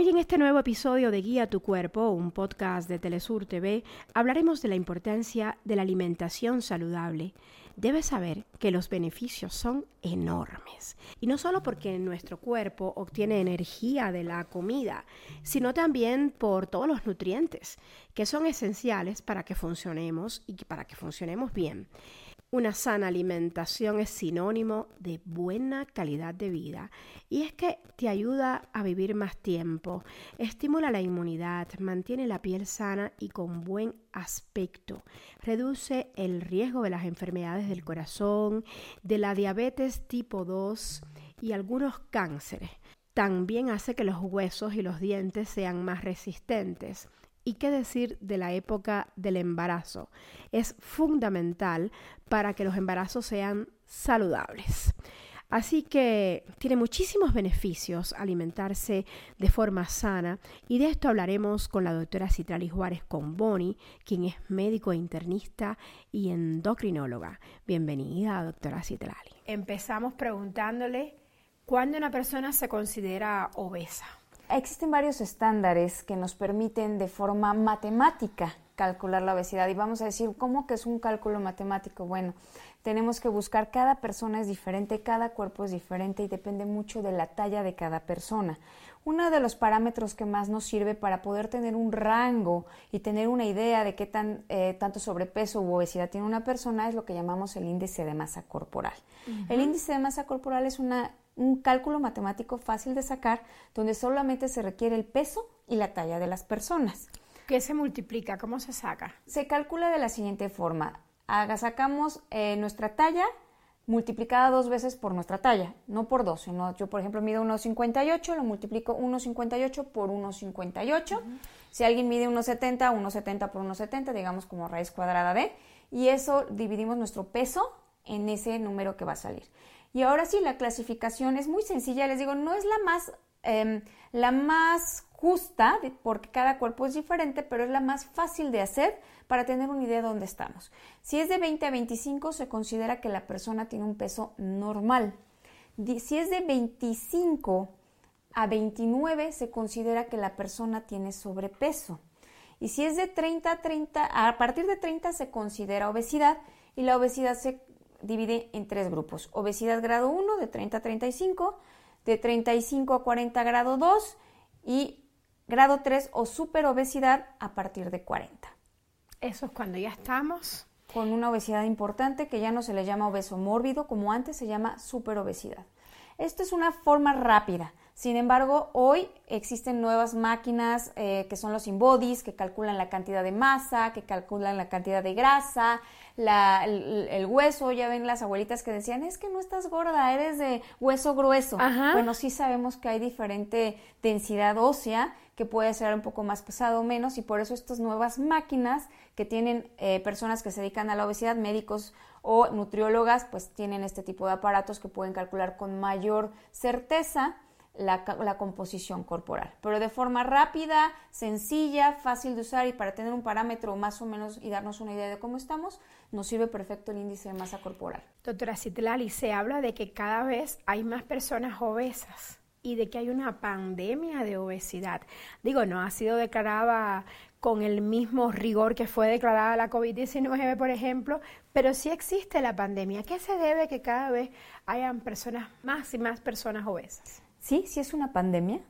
Hoy en este nuevo episodio de Guía tu Cuerpo, un podcast de Telesur TV, hablaremos de la importancia de la alimentación saludable. Debes saber que los beneficios son enormes. Y no solo porque nuestro cuerpo obtiene energía de la comida, sino también por todos los nutrientes que son esenciales para que funcionemos y para que funcionemos bien. Una sana alimentación es sinónimo de buena calidad de vida y es que te ayuda a vivir más tiempo, estimula la inmunidad, mantiene la piel sana y con buen aspecto, reduce el riesgo de las enfermedades del corazón, de la diabetes tipo 2 y algunos cánceres. También hace que los huesos y los dientes sean más resistentes ¿Y qué decir de la época del embarazo? Es fundamental para que los embarazos sean saludables. Así que tiene muchísimos beneficios alimentarse de forma sana y de esto hablaremos con la doctora Citrali Juárez Boni, quien es médico internista y endocrinóloga. Bienvenida, doctora Citrali. Empezamos preguntándole cuándo una persona se considera obesa. Existen varios estándares que nos permiten de forma matemática calcular la obesidad y vamos a decir, ¿cómo que es un cálculo matemático? Bueno, tenemos que buscar, cada persona es diferente, cada cuerpo es diferente y depende mucho de la talla de cada persona. Uno de los parámetros que más nos sirve para poder tener un rango y tener una idea de qué tan, eh, tanto sobrepeso u obesidad tiene una persona es lo que llamamos el índice de masa corporal. El índice de masa corporal es una un cálculo matemático fácil de sacar donde solamente se requiere el peso y la talla de las personas. ¿Qué se multiplica? ¿Cómo se saca? Se calcula de la siguiente forma. Haga, sacamos eh, nuestra talla multiplicada dos veces por nuestra talla, no por dos, sino yo por ejemplo mido 1,58, lo multiplico 1,58 por 1,58. Si alguien mide 1,70, 1,70 por 1,70, digamos como raíz cuadrada de, y eso dividimos nuestro peso en ese número que va a salir. Y ahora sí, la clasificación es muy sencilla, les digo, no es la más, em, la más justa, porque cada cuerpo es diferente, pero es la más fácil de hacer para tener una idea de dónde estamos. Si es de 20 a 25, se considera que la persona tiene un peso normal. Si es de 25 a 29, se considera que la persona tiene sobrepeso. Y si es de 30 a 30, a partir de 30 se considera obesidad y la obesidad se divide en tres grupos. Obesidad grado 1 de 30 a 35, de 35 a 40 grado 2 y grado 3 o superobesidad a partir de 40. Eso es cuando ya estamos con una obesidad importante que ya no se le llama obeso mórbido como antes se llama superobesidad. Esto es una forma rápida. Sin embargo, hoy existen nuevas máquinas eh, que son los InBodies, que calculan la cantidad de masa, que calculan la cantidad de grasa, el, hueso, ya ven las abuelitas que decían, es que no estás gorda, eres de hueso grueso. Bueno, sí sabemos que hay diferente densidad ósea, que puede ser un poco más pesado o menos, y por eso estas nuevas máquinas que tienen eh, personas que se dedican a la obesidad, médicos o nutriólogas, pues tienen este tipo de aparatos que pueden calcular con mayor certeza la, composición corporal, pero de forma rápida, sencilla, fácil de usar y para tener un parámetro más o menos y darnos una idea de cómo estamos, nos sirve perfecto el índice de masa corporal. Doctora Citlali, se habla de que cada vez hay más personas obesas y de que hay una pandemia de obesidad. Digo, no ha sido declarada con el mismo rigor que fue declarada la COVID-19, por ejemplo, pero sí existe la pandemia. ¿Qué se debe que cada vez hayan personas, más y más personas obesas? Sí, sí es una pandemia.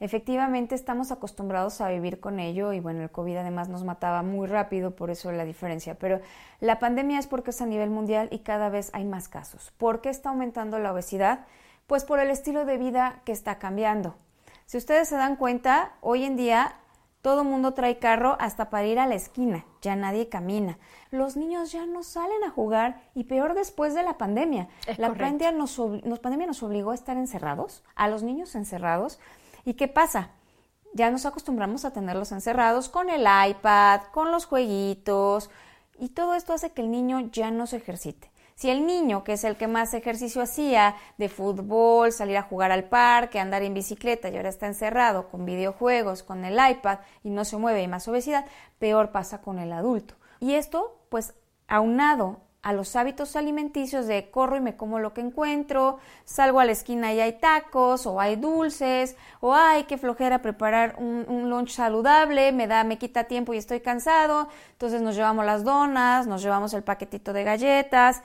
Efectivamente estamos acostumbrados a vivir con ello y bueno, el COVID además nos mataba muy rápido, por eso la diferencia. Pero la pandemia es porque es a nivel mundial y cada vez hay más casos. ¿Por qué está aumentando la obesidad? Pues por el estilo de vida que está cambiando. Si ustedes se dan cuenta, hoy en día todo el mundo trae carro hasta para ir a la esquina, ya nadie camina. Los niños ya no salen a jugar y peor después de la pandemia. la pandemia nos, pandemia nos obligó a estar encerrados, a los niños encerrados. ¿Y qué pasa? Ya nos acostumbramos a tenerlos encerrados con el iPad, con los jueguitos y todo esto hace que el niño ya no se ejercite. Si el niño, que es el que más ejercicio hacía de fútbol, salir a jugar al parque, andar en bicicleta y ahora está encerrado con videojuegos, con el iPad y no se mueve y más obesidad, peor pasa con el adulto. Y esto, pues, aunado a los hábitos alimenticios de corro y me como lo que encuentro, salgo a la esquina y hay tacos o hay dulces o hay que flojera preparar un, un, lunch saludable, me da, me quita tiempo y estoy cansado, entonces nos llevamos las donas, nos llevamos el paquetito de galletas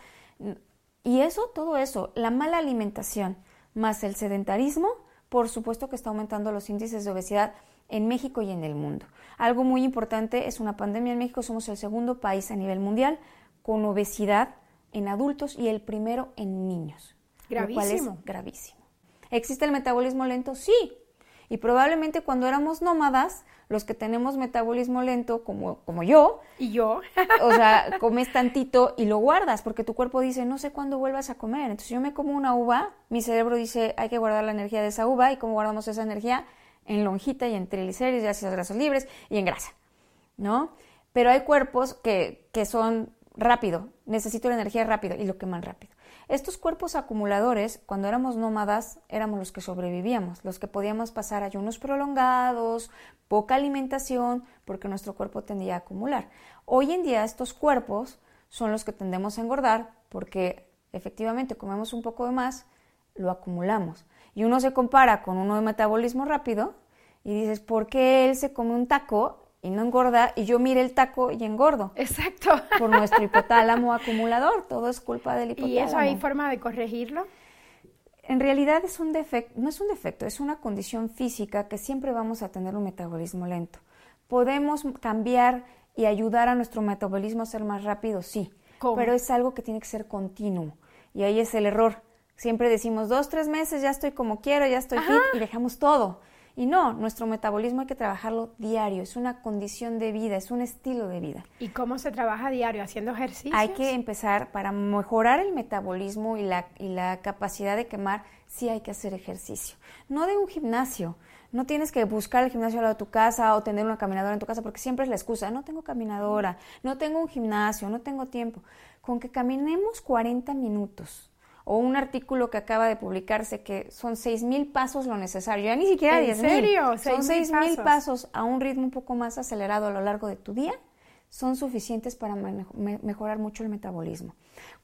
y eso, todo eso, la mala alimentación más el sedentarismo, por supuesto que está aumentando los índices de obesidad en México y en el mundo. Algo muy importante es una pandemia en México, somos el segundo país a nivel mundial con obesidad en adultos y el primero en niños. Gravísimo. gravísimo. ¿Existe el metabolismo lento? Sí. Y probablemente cuando éramos nómadas, los que tenemos metabolismo lento, como, como yo. Y yo. o sea, comes tantito y lo guardas, porque tu cuerpo dice, no sé cuándo vuelvas a comer. Entonces yo me como una uva, mi cerebro dice, hay que guardar la energía de esa uva. ¿Y cómo guardamos esa energía? En lonjita y en triglicéridos y ácidos grasos libres y en grasa, ¿no? Pero hay cuerpos que, que son rápido, necesito la energía rápido y lo queman rápido. Estos cuerpos acumuladores, cuando éramos nómadas, éramos los que sobrevivíamos, los que podíamos pasar ayunos prolongados, poca alimentación, porque nuestro cuerpo tendía a acumular. Hoy en día estos cuerpos son los que tendemos a engordar porque efectivamente comemos un poco de más, lo acumulamos. Y uno se compara con uno de metabolismo rápido y dices, ¿por qué él se come un taco y no engorda y yo mire el taco y engordo. Exacto. Por nuestro hipotálamo acumulador, todo es culpa del hipotálamo. ¿Y eso hay forma de corregirlo? En realidad es un defecto, no es un defecto, es una condición física que siempre vamos a tener un metabolismo lento. ¿Podemos cambiar y ayudar a nuestro metabolismo a ser más rápido? Sí, pero es algo que tiene que ser continuo. Y ahí es el error. Siempre decimos dos, tres meses, ya estoy como quiero, ya estoy fit y dejamos todo. Y no, nuestro metabolismo hay que trabajarlo diario, es una condición de vida, es un estilo de vida. ¿Y cómo se trabaja diario? ¿Haciendo ejercicio? Hay que empezar, para mejorar el metabolismo y la, y la capacidad de quemar, sí hay que hacer ejercicio. No de un gimnasio, no tienes que buscar el gimnasio al lado de tu casa o tener una caminadora en tu casa porque siempre es la excusa, no tengo caminadora, no tengo un gimnasio, no tengo tiempo. Con que caminemos 40 minutos o un artículo que acaba de publicarse que son seis mil pasos lo necesario, ya ni siquiera diez mil. serio? Son seis mil pasos a un ritmo un poco más acelerado a lo largo de tu día, son suficientes para mejorar mucho el metabolismo.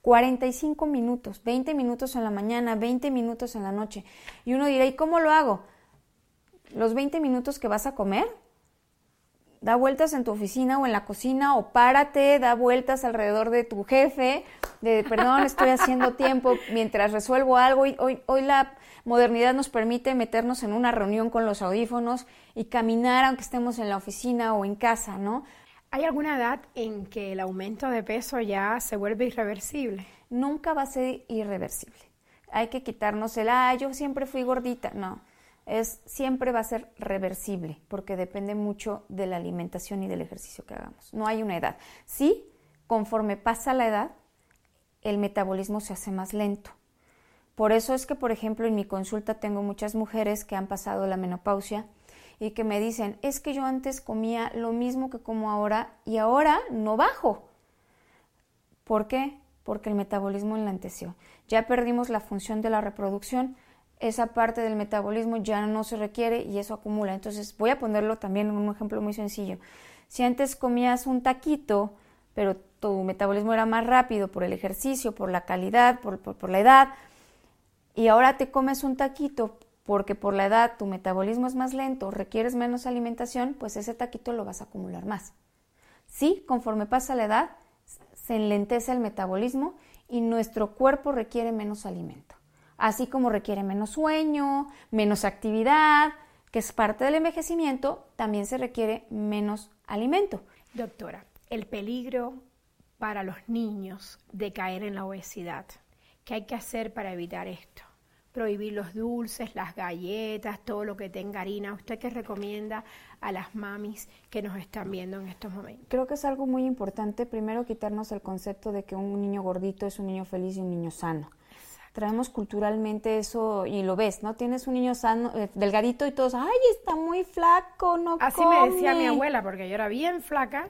45 minutos, 20 minutos en la mañana, 20 minutos en la noche. Y uno dirá, ¿y cómo lo hago? Los 20 minutos que vas a comer, da vueltas en tu oficina o en la cocina o párate, da vueltas alrededor de tu jefe, de perdón, estoy haciendo tiempo mientras resuelvo algo. Hoy, hoy, la modernidad nos permite meternos en una reunión con los audífonos y caminar aunque estemos en la oficina o en casa, ¿no? ¿Hay alguna edad en que el aumento de peso ya se vuelve irreversible? Nunca va a ser irreversible. Hay que quitarnos el, ah, yo siempre fui gordita. No, es siempre va a ser reversible porque depende mucho de la alimentación y del ejercicio que hagamos. No hay una edad. Sí, conforme pasa la edad, el metabolismo se hace más lento. Por eso es que, por ejemplo, en mi consulta tengo muchas mujeres que han pasado la menopausia y que me dicen, es que yo antes comía lo mismo que como ahora y ahora no bajo. ¿Por qué? Porque el metabolismo enlenteció. Ya perdimos la función de la reproducción, esa parte del metabolismo ya no se requiere y eso acumula. Entonces voy a ponerlo también en un ejemplo muy sencillo. Si antes comías un taquito, pero tu metabolismo era más rápido por el ejercicio, por la calidad, por, por, la edad, y ahora te comes un taquito porque por la edad tu metabolismo es más lento, requieres menos alimentación, pues ese taquito lo vas a acumular más. Sí, conforme pasa la edad, se enlentece el metabolismo y nuestro cuerpo requiere menos alimento así como requiere menos sueño, menos actividad, que es parte del envejecimiento, también se requiere menos alimento. Doctora, el peligro para los niños de caer en la obesidad. ¿Qué hay que hacer para evitar esto? Prohibir los dulces, las galletas, todo lo que tenga harina. ¿Usted qué recomienda a las mamis que nos están viendo en estos momentos? Creo que es algo muy importante, primero quitarnos el concepto de que un niño gordito es un niño feliz y un niño sano traemos culturalmente eso y lo ves, ¿no? Tienes un niño sano, eh, delgadito y todos, ay, está muy flaco, no Así me decía mi abuela, porque yo era bien flaca,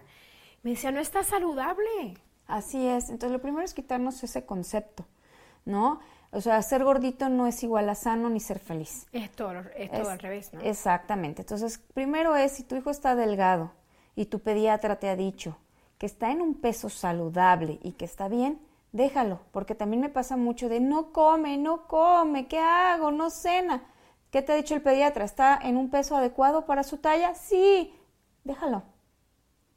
me decía, no está saludable. Así es, entonces lo primero es quitarnos ese concepto, ¿no? O sea, ser gordito no es igual a sano ni ser feliz. Es todo, es todo al revés, ¿no? Exactamente. Entonces, primero es, si tu hijo está delgado y tu pediatra te ha dicho que está en un peso saludable y que está bien, déjalo, porque también me pasa mucho de no come, no come, ¿qué hago? No cena. ¿Qué te ha dicho el pediatra? ¿Está en un peso adecuado para su talla? Sí, déjalo.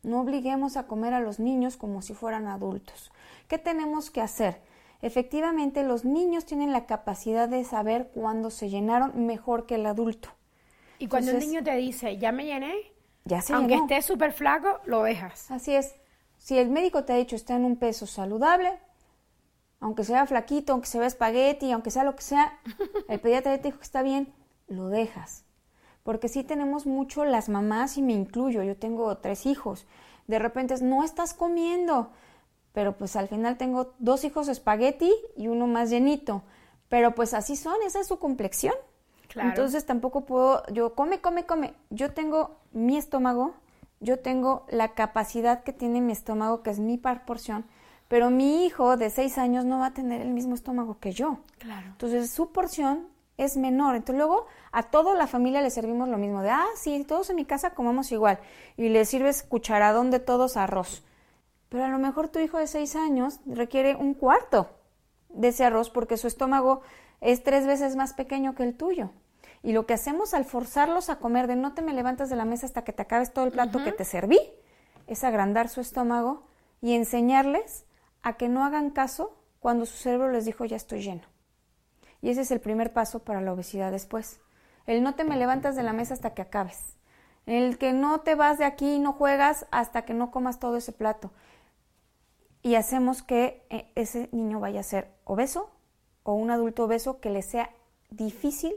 No obliguemos a comer a los niños como si fueran adultos. ¿Qué tenemos que hacer? Efectivamente, los niños tienen la capacidad de saber cuándo se llenaron mejor que el adulto. Y cuando el niño te dice, ya me llené, ya se aunque esté súper flaco, lo dejas. Así es. Si el médico te ha dicho está en un peso saludable, aunque sea flaquito, aunque se vea espagueti, aunque sea lo que sea, el pediatra te dijo que está bien, lo dejas. Porque sí tenemos mucho las mamás y me incluyo, yo tengo tres hijos. De repente es, no estás comiendo, pero pues al final tengo dos hijos espagueti y uno más llenito. Pero pues así son, esa es su complexión. Entonces tampoco puedo, yo come, come, come. Yo tengo mi estómago, yo tengo la capacidad que tiene mi estómago, que es mi porción, pero mi hijo de seis años no va a tener el mismo estómago que yo. Claro. Entonces su porción es menor. Entonces luego a toda la familia le servimos lo mismo, de, ah, sí, todos en mi casa comemos igual. Y le sirves cucharadón de todos arroz. Pero a lo mejor tu hijo de seis años requiere un cuarto de ese arroz porque su estómago es tres veces más pequeño que el tuyo. Y lo que hacemos al forzarlos a comer de no te me levantas de la mesa hasta que te acabes todo el plato que te serví, es agrandar su estómago y enseñarles a que no hagan caso cuando su cerebro les dijo ya estoy lleno. Y ese es el primer paso para la obesidad después. El no te me levantas de la mesa hasta que acabes. El que no te vas de aquí y no juegas hasta que no comas todo ese plato. Y hacemos que eh, ese niño vaya a ser obeso o un adulto obeso que le sea difícil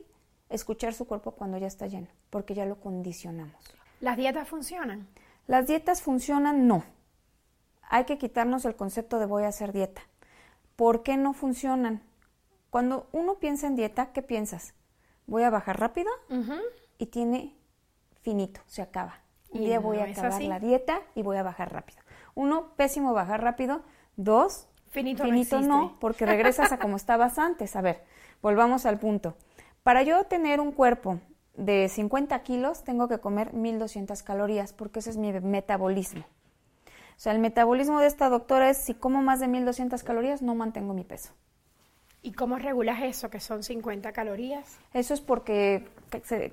escuchar su cuerpo cuando ya está lleno, porque ya lo condicionamos. ¿Las dietas funcionan? Las dietas funcionan, no hay que quitarnos el concepto de voy a hacer dieta. ¿Por qué no funcionan? Cuando uno piensa en dieta, ¿qué piensas? Voy a bajar rápido y tiene finito, se acaba. Y ya voy a acabar la dieta y voy a bajar rápido. Uno, pésimo bajar rápido. Dos, finito, finito no, porque regresas a como estabas antes. A ver, volvamos al punto. Para yo tener un cuerpo de 50 kilos, tengo que comer 1200 calorías, porque ese es mi metabolismo. O sea, el metabolismo de esta doctora es si como más de 1200 calorías, no mantengo mi peso. ¿Y cómo regulas eso, que son 50 calorías? Eso es porque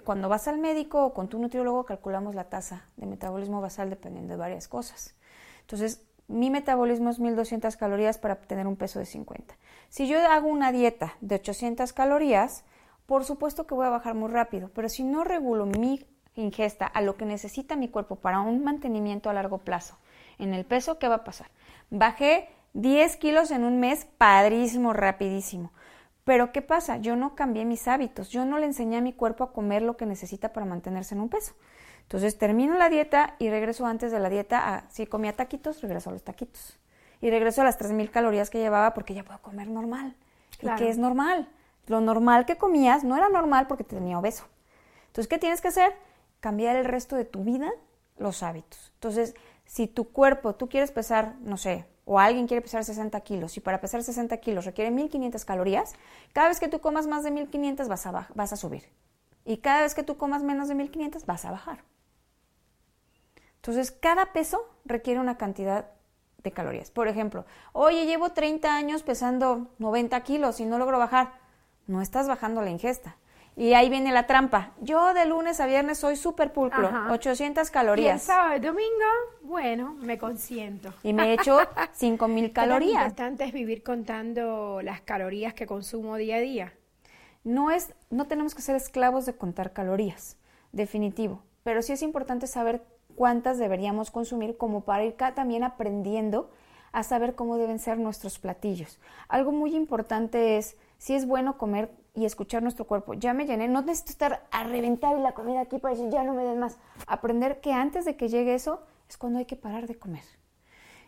cuando vas al médico o con tu nutriólogo calculamos la tasa de metabolismo basal dependiendo de varias cosas. Entonces, mi metabolismo es 1200 calorías para tener un peso de 50. Si yo hago una dieta de 800 calorías, por supuesto que voy a bajar muy rápido, pero si no regulo mi ingesta a lo que necesita mi cuerpo para un mantenimiento a largo plazo en el peso, ¿qué va a pasar? Bajé 10 kilos en un mes, padrísimo, rapidísimo. Pero ¿qué pasa? Yo no cambié mis hábitos, yo no le enseñé a mi cuerpo a comer lo que necesita para mantenerse en un peso. Entonces termino la dieta y regreso antes de la dieta a, si comía taquitos, regreso a los taquitos. Y regreso a las 3.000 calorías que llevaba porque ya puedo comer normal. ¿Y qué es normal? Lo normal que comías no era normal porque tenía obeso. Entonces, ¿qué tienes que hacer? Cambiar el resto de tu vida los hábitos. Entonces, si tu cuerpo, tú quieres pesar, no sé, o alguien quiere pesar 60 kilos y para pesar 60 kilos requiere 1500 calorías, cada vez que tú comas más de 1500 vas a, vas a subir. Y cada vez que tú comas menos de 1500 vas a bajar. Entonces, cada peso requiere una cantidad de calorías. Por ejemplo, oye, llevo 30 años pesando 90 kilos y no logro bajar. No estás bajando la ingesta. Y ahí viene la trampa. Yo de lunes a viernes soy súper pulcro, 800 calorías. Y el sábado domingo, bueno, me consiento. Y me echo 5000 calorías. Lo importante es vivir contando las calorías que consumo día a día. No es, no tenemos que ser esclavos de contar calorías, definitivo. Pero sí es importante saber cuántas deberíamos consumir como para ir también aprendiendo a saber cómo deben ser nuestros platillos. Algo muy importante es si es bueno comer y escuchar nuestro cuerpo. Ya me llené, no necesito estar a reventar la comida aquí para decir ya no me den más. Aprender que antes de que llegue eso es cuando hay que parar de comer.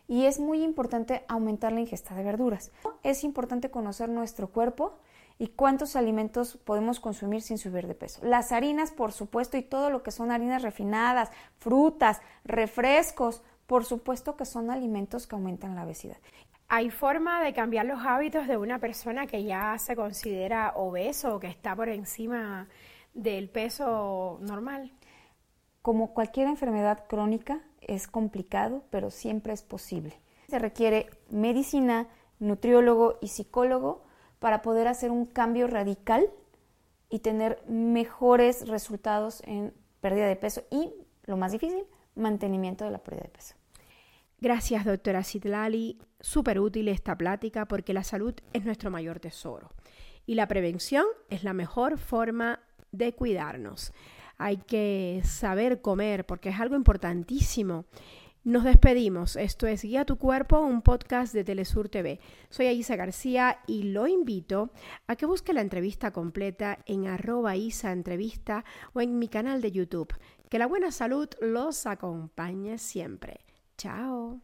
Y es muy importante aumentar la ingesta de verduras. Es importante conocer nuestro cuerpo y cuántos alimentos podemos consumir sin subir de peso. Las harinas, por supuesto, y todo lo que son harinas refinadas, frutas, refrescos, por supuesto que son alimentos que aumentan la obesidad. ¿Hay forma de cambiar los hábitos de una persona que ya se considera obeso o que está por encima del peso normal? Como cualquier enfermedad crónica, es complicado, pero siempre es posible. Se requiere medicina nutriólogo y psicólogo para poder hacer un cambio radical y tener mejores resultados en pérdida de peso y, lo más difícil, mantenimiento de la pérdida de peso. Gracias, doctora Citlali. Súper útil esta plática porque la salud es nuestro mayor tesoro y la prevención es la mejor forma de cuidarnos. Hay que saber comer porque es algo importantísimo. Nos despedimos. Esto es Guía tu Cuerpo, un podcast de Telesur TV. Soy Aisa García y lo invito a que busque la entrevista completa en arroba Entrevista o en mi canal de YouTube. Que la buena salud los acompañe siempre. Ciao.